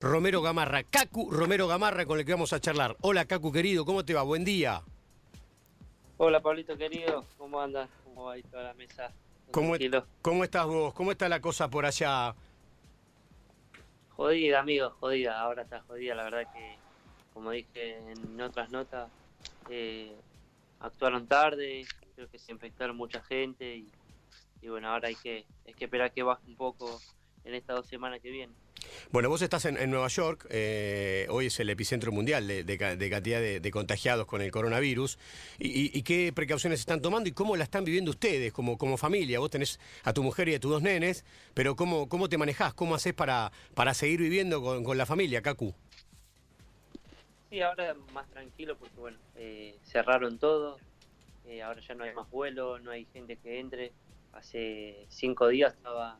Romero Gamarra, Cacu Romero Gamarra con el que vamos a charlar. Hola Cacu querido, ¿cómo te va? Buen día. Hola Pablito querido, ¿cómo andas? ¿Cómo va ahí toda la mesa? ¿Cómo, ¿Cómo estás vos? ¿Cómo está la cosa por allá? Jodida, amigo, jodida. Ahora está jodida, la verdad que, como dije en otras notas, eh, actuaron tarde, creo que se infectaron mucha gente y, bueno, ahora hay que, hay que esperar que baje un poco en estas dos semanas que vienen. Bueno, vos estás en, Nueva York, eh, hoy es el epicentro mundial de, cantidad de, contagiados con el coronavirus. Y, qué precauciones están tomando y cómo la están viviendo ustedes como, como familia? Vos tenés a tu mujer y a tus dos nenes, pero ¿cómo, cómo te manejás? ¿Cómo haces para, para seguir viviendo con, la familia, Cacu? Sí, ahora más tranquilo porque, bueno, eh, cerraron todo, eh, ahora ya no hay más vuelo, no hay gente que entre. Hace cinco días estaba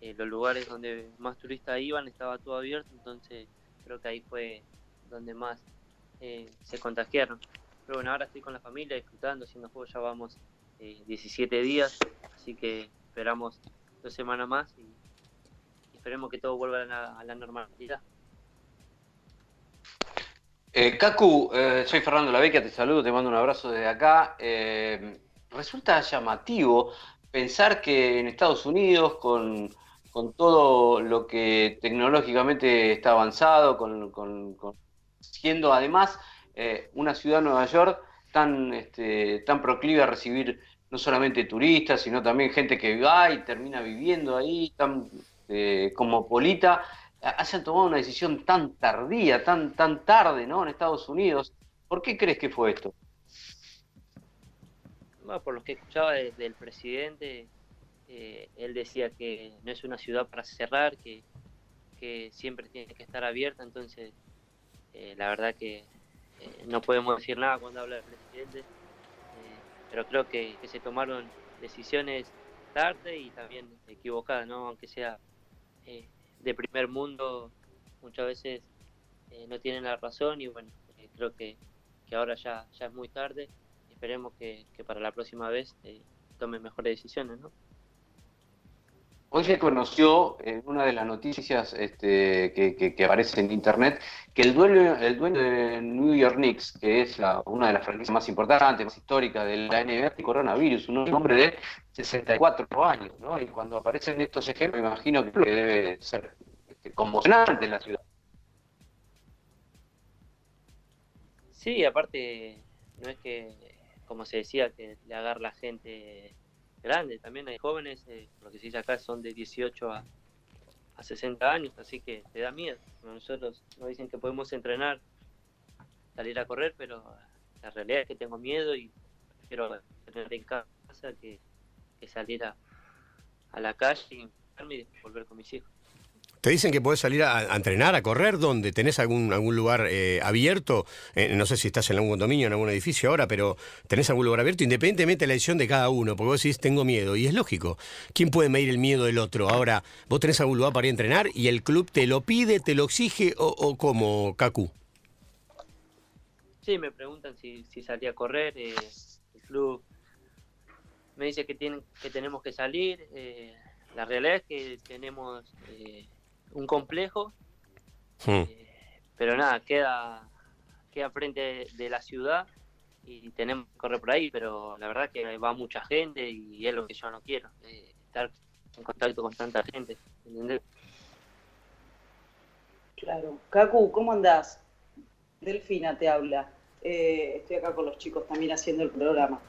eh, los lugares donde más turistas iban estaba todo abierto, entonces creo que ahí fue donde más eh, se contagiaron. Pero bueno, ahora estoy con la familia disfrutando, haciendo juegos, ya vamos 17 eh, días, así que esperamos dos semanas más y, esperemos que todo vuelva a la, normalidad. Eh, Cacu, soy Fernando Lavecchia, te saludo, te mando un abrazo desde acá. resulta llamativo pensar que en Estados Unidos, con con todo lo que tecnológicamente está avanzado, con, siendo además eh, una ciudad Nueva York tan, este, tan proclive a recibir no solamente turistas, sino también gente que va y termina viviendo ahí, tan eh, cosmopolita, hayan tomado una decisión tan tardía, tan, tan tarde ¿no? en Estados Unidos. ¿Por qué crees que fue esto? por lo que escuchaba del presidente, eh, él decía que no es una ciudad para cerrar, que, siempre tiene que estar abierta, entonces eh, la verdad que eh, no podemos decir nada cuando habla el presidente, pero creo que, se tomaron decisiones tarde y también equivocadas, ¿no? aunque sea de primer mundo, muchas veces no tienen la razón y bueno, creo que, ahora ya, ya es muy tarde, esperemos que, que para la próxima vez tomen mejores decisiones, ¿no? Hoy se conoció en una de las noticias este, que, aparece en internet que el dueño, el dueño de New York Knicks, que es una de las franquicias más importantes, más históricas de la NBA, tiene coronavirus, un hombre de 64 años, ¿no? Y cuando aparecen estos ejemplos, me imagino que debe ser este, conmocionante en la ciudad. Sí, aparte, no es que, como se decía, que le agarra la gente grande, también hay jóvenes, eh, lo que se dice acá son de 18 a, a 60 años, así que te da miedo. Nosotros nos dicen que podemos entrenar, salir a correr, pero la realidad es que tengo miedo y prefiero tener en casa que, salir a, a la calle y volver con mis hijos. Te dicen que podés salir a, entrenar, a correr, ¿dónde? ¿Tenés algún, algún lugar eh, abierto? Eh, no sé si estás en algún condominio, en algún edificio ahora, pero ¿tenés algún lugar abierto? Independientemente de la decisión de cada uno, porque vos decís, tengo miedo, y es lógico. ¿Quién puede medir el miedo del otro? Ahora, ¿vos tenés algún lugar para ir a entrenar y el club te lo pide, te lo exige o, o cómo, Kaku? Sí, me preguntan si, si salí a correr, eh, el club me dice que, tienen, que tenemos que salir, la realidad es que tenemos un complejo, hmm. eh, pero nada, queda, queda frente de la ciudad y tenemos que correr por ahí, pero la verdad que va mucha gente y es lo que yo no quiero, eh, estar en contacto con tanta gente, ¿entendés? Claro. Cacu, ¿cómo andás? Delfina te habla. Eh, estoy acá con los chicos también haciendo el programa.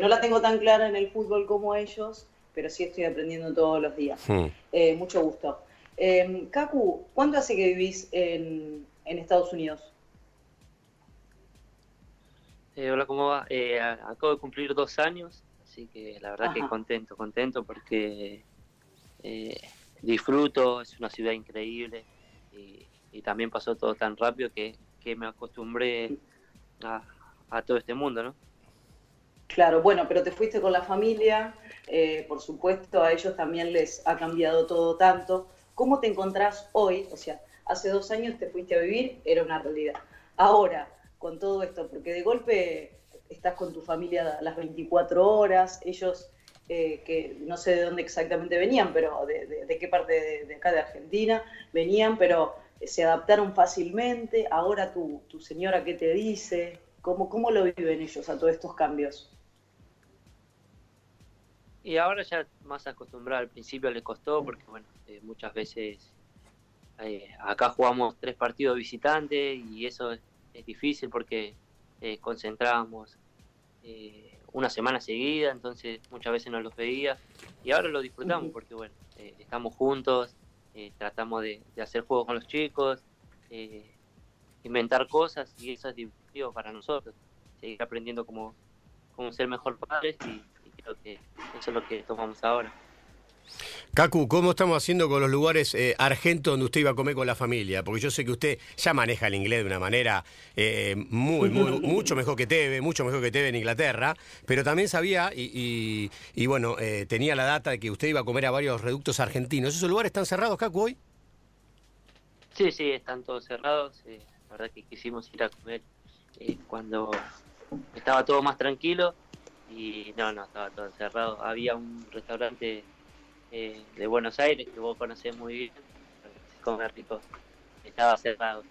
no la tengo tan clara en el fútbol como ellos, pero sí estoy aprendiendo todos los días. Hmm. mucho gusto. Eh, Kaku, ¿cuánto hace que vivís en, Estados Unidos? Eh, hola, ¿cómo va? Eh, acabo de cumplir dos años, así que la verdad que contento, contento porque eh, disfruto, es una ciudad increíble y, también pasó todo tan rápido que, me acostumbré a, todo este mundo, ¿no? Claro, bueno, pero te fuiste con la familia, por supuesto a ellos también les ha cambiado todo tanto. ¿Cómo te encontrás hoy? O sea, hace dos años te fuiste a vivir, era una realidad. Ahora, con todo esto, porque de golpe estás con tu familia las 24 horas, ellos eh, que no sé de dónde exactamente venían, pero de, qué parte de, acá de Argentina venían, pero se adaptaron fácilmente, ahora tu, tu señora qué te dice, ¿Cómo, ¿Cómo lo viven ellos a todos estos cambios? Y ahora ya más acostumbrado, al principio le costó porque bueno, eh, muchas veces eh, acá jugamos tres partidos visitantes y eso es, difícil porque eh, concentrábamos una semana seguida, entonces muchas veces no los veía y ahora lo disfrutamos porque bueno, estamos juntos, tratamos de, de, hacer juego con los chicos, inventar cosas y eso es divertido para nosotros, seguir aprendiendo cómo, cómo ser mejor padres y, creo que eso es lo que tomamos ahora. Cacu, ¿cómo estamos haciendo con los lugares eh, argentos donde usted iba a comer con la familia? Porque yo sé que usted ya maneja el inglés de una manera eh, muy, muy, mucho mejor que Teve, mucho mejor que Teve en Inglaterra, pero también sabía y, y, bueno, eh, tenía la data de que usted iba a comer a varios reductos argentinos. ¿Esos lugares están cerrados, Cacu, hoy? Sí, sí, están todos cerrados. la verdad que quisimos ir a comer cuando estaba todo más tranquilo y no, no, estaba todo cerrado. Había un restaurante eh, de Buenos Aires que vos conocés muy bien, come rico, estaba cerrado.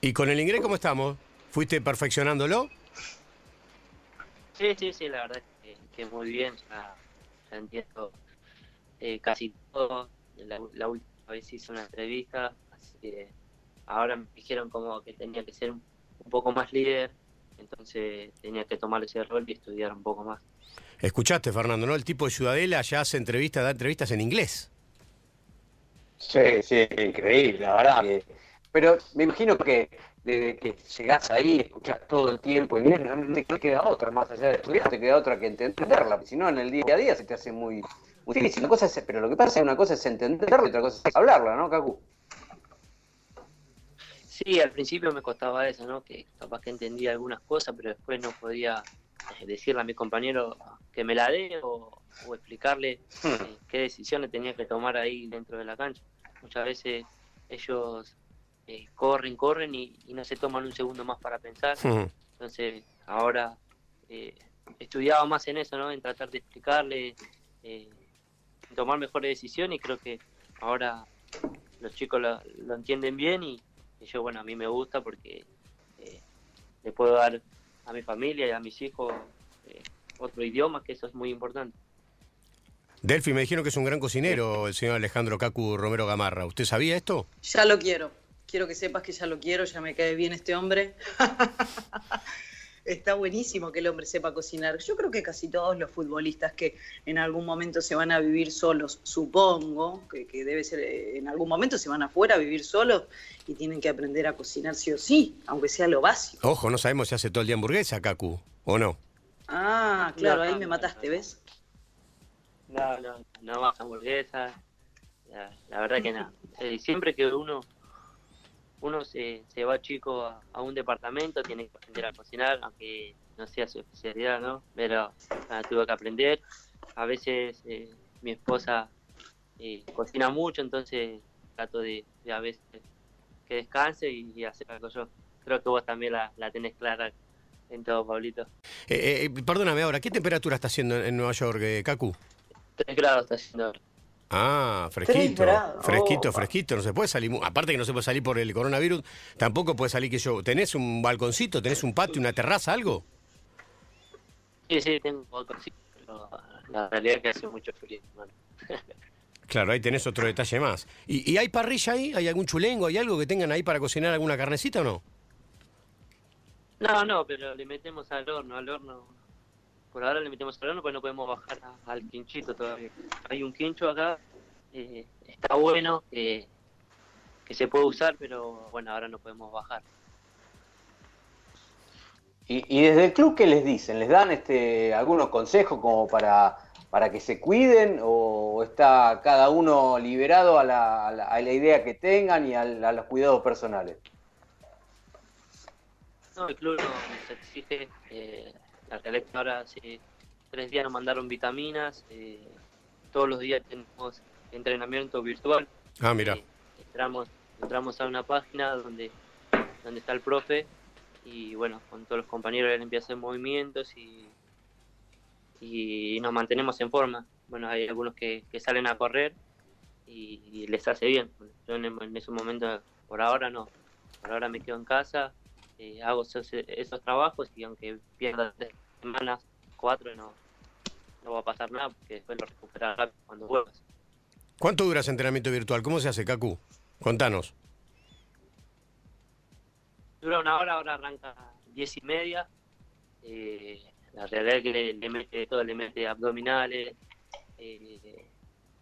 ¿Y con el inglés cómo estamos? ¿Fuiste perfeccionándolo? Sí, sí, sí, la verdad es que, muy bien, ya, entiendo eh, casi todo. La, última vez hice una entrevista, así que ahora me dijeron como que tenía que ser un poco más líder entonces tenía que tomar ese rol y estudiar un poco más. Escuchaste, Fernando, ¿no? El tipo de Ciudadela ya hace entrevistas, da entrevistas en inglés. Sí, sí, increíble, la verdad. Pero me imagino que desde que llegás ahí, escuchás todo el tiempo, y no te queda otra, más allá de estudiar, te queda otra que entenderla, si no en el día a día se te hace muy, muy difícil. cosa pero lo que pasa es que una cosa es entenderla y otra cosa es hablarla, ¿no, Cacu? Sí, al principio me costaba eso, ¿no? Que capaz que entendía algunas cosas, pero después no podía eh, decirle a mi compañero que me la dé o, explicarle hmm. eh, qué decisiones tenía que tomar ahí dentro de la cancha. Muchas veces ellos eh, corren, corren y, no se toman un segundo más para pensar. Hmm. Entonces, ahora estudiaba más en eso, ¿no? En tratar de explicarle, tomar mejores decisiones y creo que ahora los chicos lo entienden bien y, yo, bueno, a mí me gusta porque eh, le puedo dar a mi familia y a mis hijos eh, otro idioma, que eso es muy importante. Delfi, me dijeron que es un gran cocinero el señor Alejandro Cacu Romero Gamarra. ¿Usted sabía esto? Ya lo quiero. Quiero que sepas que ya lo quiero, ya me cae bien este hombre. está buenísimo que el hombre sepa cocinar. Yo creo que casi todos los futbolistas que en algún momento se van a vivir solos, supongo que, debe ser, eh, en algún momento se van afuera a vivir solos y tienen que aprender a cocinar sí o sí, aunque sea lo básico. Ojo, no sabemos si hace todo el día hamburguesa, Kaku, ¿o no? Ah, claro, ahí me mataste, ¿ves? No, no, no más hamburguesa. La, verdad que no. Eh, siempre que uno uno se, se va chico a, un departamento, tiene que aprender a cocinar, aunque no sea su especialidad, ¿no? Pero ah, tuve que aprender. A veces eh, mi esposa eh, cocina mucho, entonces trato de, a veces que descanse y, hacer algo yo. Creo que vos también la, la tenés clara en todo, Pablito. Eh, perdóname ahora, ¿qué temperatura está haciendo en Nueva York, Cacu? 3 grados está haciendo ahora. Ah, fresquito, fresquito, fresquito, no se puede salir, aparte que no se puede salir por el coronavirus, tampoco puede salir que yo, ¿tenés un balconcito, tenés un patio, una terraza, algo? Sí, sí, tengo un balconcito, pero la realidad es que hace mucho frío, Claro, ahí tenés otro detalle más. ¿Y, ¿Y, hay parrilla ahí? ¿Hay algún chulengo? ¿Hay algo que tengan ahí para cocinar alguna carnecita o no? No, no, pero le metemos al horno, al horno por ahora le metemos al horno, pues no podemos bajar al quinchito todavía. Hay un quincho acá, eh, está bueno, que se puede usar, pero bueno, ahora no podemos bajar. ¿Y, desde el club qué les dicen? ¿Les dan este algunos consejos como para, para que se cuiden o está cada uno liberado a la, a la, idea que tengan y a, los cuidados personales? No, el club nos exige eh, la ahora hace tres días nos mandaron vitaminas, eh, todos los días tenemos entrenamiento virtual. Ah, mira. Eh, entramos, entramos a una página donde, donde está el profe y bueno, con todos los compañeros él empieza a hacer movimientos y, y nos mantenemos en forma. Bueno, hay algunos que, salen a correr y, les hace bien. Yo en, en, ese momento, por ahora no, por ahora me quedo en casa, eh, hago esos, esos, trabajos y aunque pierda tres semanas, cuatro, no, no va a pasar nada porque después lo recuperarás cuando vuelvas. ¿Cuánto dura ese entrenamiento virtual? ¿Cómo se hace, Kaku? Contanos. Dura una hora, ahora arranca diez y media. Eh, la realidad es que le, mete todo, le mete abdominales, eh,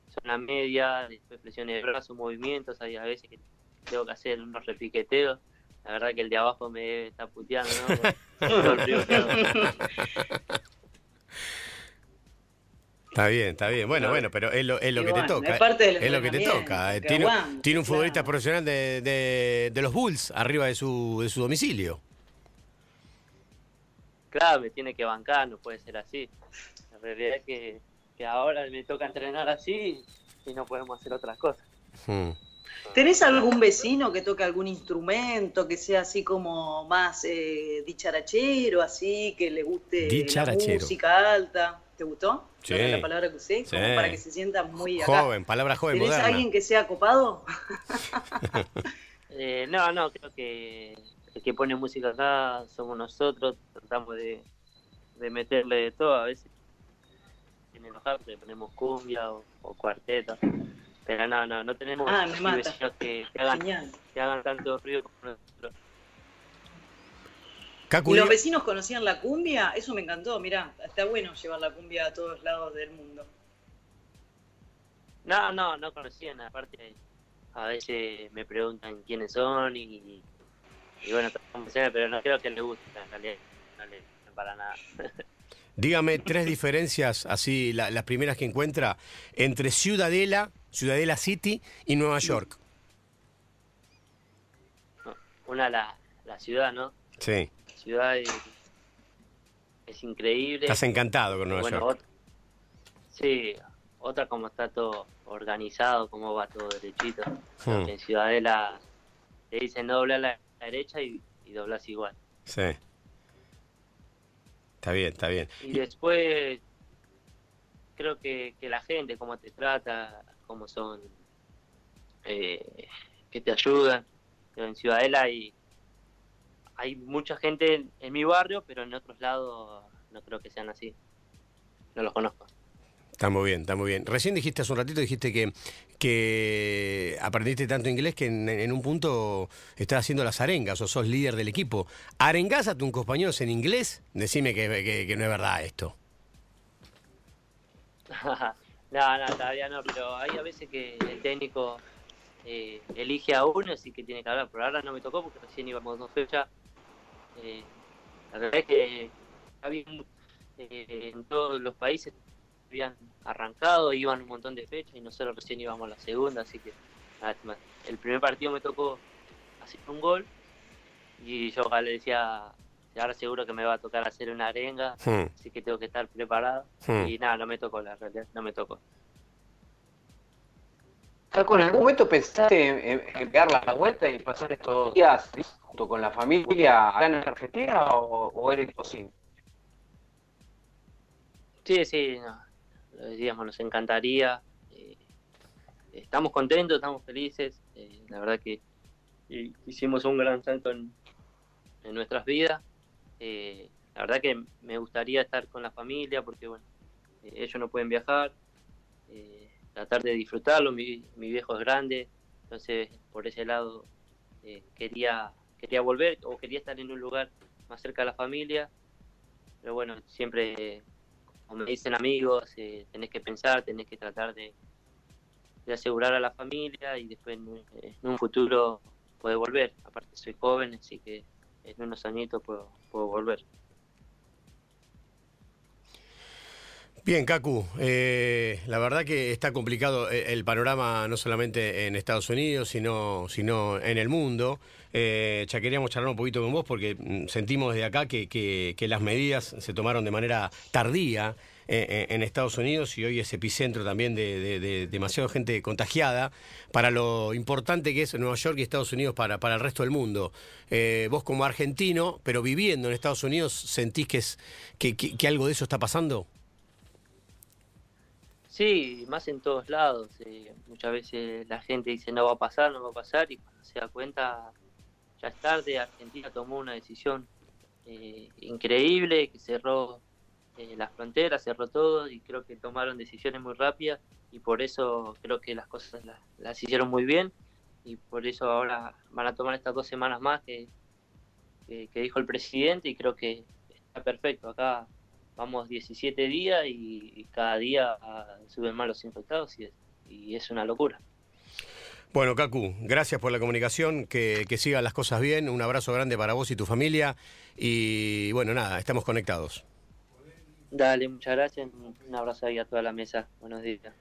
zona media, después flexiones de brazos, movimientos, hay a veces que tengo que hacer unos repiqueteos. La verdad que el de abajo me está puteando, ¿no? Está bien, está bien. Bueno, bueno, pero es lo, es lo que te toca. Es, lo que te toca. Tiene, tiene un futbolista profesional de, de, de, los Bulls arriba de su, de su domicilio. Claro, me tiene que bancar, no puede ser así. La realidad es que, que ahora me toca entrenar así y no podemos hacer otras cosas. Hmm. ¿Tenés algún vecino que toque algún instrumento, que sea así como más eh, dicharachero, así, que le guste la música alta? ¿Te gustó? Sí. La palabra que usé, como para que se sienta muy Joven, palabra joven, ¿Tenés alguien que sea copado? eh, no, no, creo que el que pone música acá somos nosotros, tratamos de, de meterle de todo, a veces en el le ponemos cumbia o, o cuarteto. Pero no, no, no tenemos ah, vecinos que, hagan, que, hagan, tanto ruido como nosotros. ¿Y los vecinos conocían la cumbia? Eso me encantó, mirá, está bueno llevar la cumbia a todos lados del mundo. No, no, no conocían, aparte a veces me preguntan quiénes son y, y bueno, pero no creo que les guste, en realidad, no para nada. Dígame tres diferencias, así las primeras que encuentra, entre Ciudadela, Ciudadela City y Nueva York. Una, la, la ciudad, ¿no? Sí. La ciudad es, increíble. Estás encantado con Nueva York. sí, otra como está todo organizado, cómo va todo derechito. Hmm. En Ciudadela te dicen dobla a la derecha y, y doblas igual. Sí. Está bien, está bien. Y después creo que, que la gente, cómo te trata, cómo son, eh, que te ayudan. En Ciudadela hay, hay mucha gente en, mi barrio, pero en otros lados no creo que sean así. No los conozco. Está muy bien, está muy bien. Recién dijiste hace un ratito, dijiste que, que aprendiste tanto inglés que en, un punto estás haciendo las arengas o sos líder del equipo. ¿Arengás a tus compañeros en inglés? Decime que, no es verdad esto. no, no, todavía no, pero hay a veces que el técnico eh, elige a uno, así que tiene que hablar. Por ahora no me tocó porque recién íbamos dos fechas. La verdad es que había eh, en todos los países habían arrancado, iban un montón de fechas y nosotros recién íbamos a la segunda, así que el primer partido me tocó hacer un gol y yo le decía, ahora seguro que me va a tocar hacer una arenga, hmm. así que tengo que estar preparado hmm. y nada, no me tocó la realidad, no me tocó. ¿en algún momento pensaste en, pegar la vuelta y pasar estos días junto con la familia acá en Argentina o, o era imposible? Sí, sí, no lo decíamos, nos encantaría. Eh, estamos contentos, estamos felices. Eh, la verdad que hicimos un gran salto en, nuestras vidas. Eh, la verdad que me gustaría estar con la familia porque, bueno, ellos no pueden viajar. tratar de disfrutarlo, mi, mi, viejo es grande, entonces por ese lado quería, quería volver o quería estar en un lugar más cerca de la familia. Pero bueno, siempre me dicen amigos, eh, tenés que pensar, tenés que tratar de, asegurar a la familia y después en, un futuro puede volver. Aparte soy joven, así que en unos añitos puedo, volver. Bien, Kaku, eh, la verdad que está complicado eh, el panorama no solamente en Estados Unidos, sino, sino en el mundo. Eh, ya queríamos charlar un poquito con vos porque mm, sentimos desde acá que, que, las medidas se tomaron de manera tardía eh, eh, en Estados Unidos y hoy es epicentro también de, de, demasiada gente contagiada para lo importante que es Nueva York y Estados Unidos para, para el resto del mundo. vos como argentino, pero viviendo en Estados Unidos, ¿sentís que, es, que, algo de eso está pasando? Sí, más en todos lados. Eh, muchas veces la gente dice no va a pasar, no va a pasar y cuando se da cuenta ya es tarde. Argentina tomó una decisión eh, increíble que cerró eh, las fronteras, cerró todo y creo que tomaron decisiones muy rápidas y por eso creo que las cosas las, hicieron muy bien y por eso ahora van a tomar estas dos semanas más que, que dijo el presidente y creo que está perfecto. Acá vamos 17 días y, cada día suben más los infectados y es, y es una locura. Bueno, Cacu, gracias por la comunicación, que, que sigan las cosas bien, un abrazo grande para vos y tu familia y bueno, nada, estamos conectados. Dale, muchas gracias, un abrazo ahí a toda la mesa, buenos días.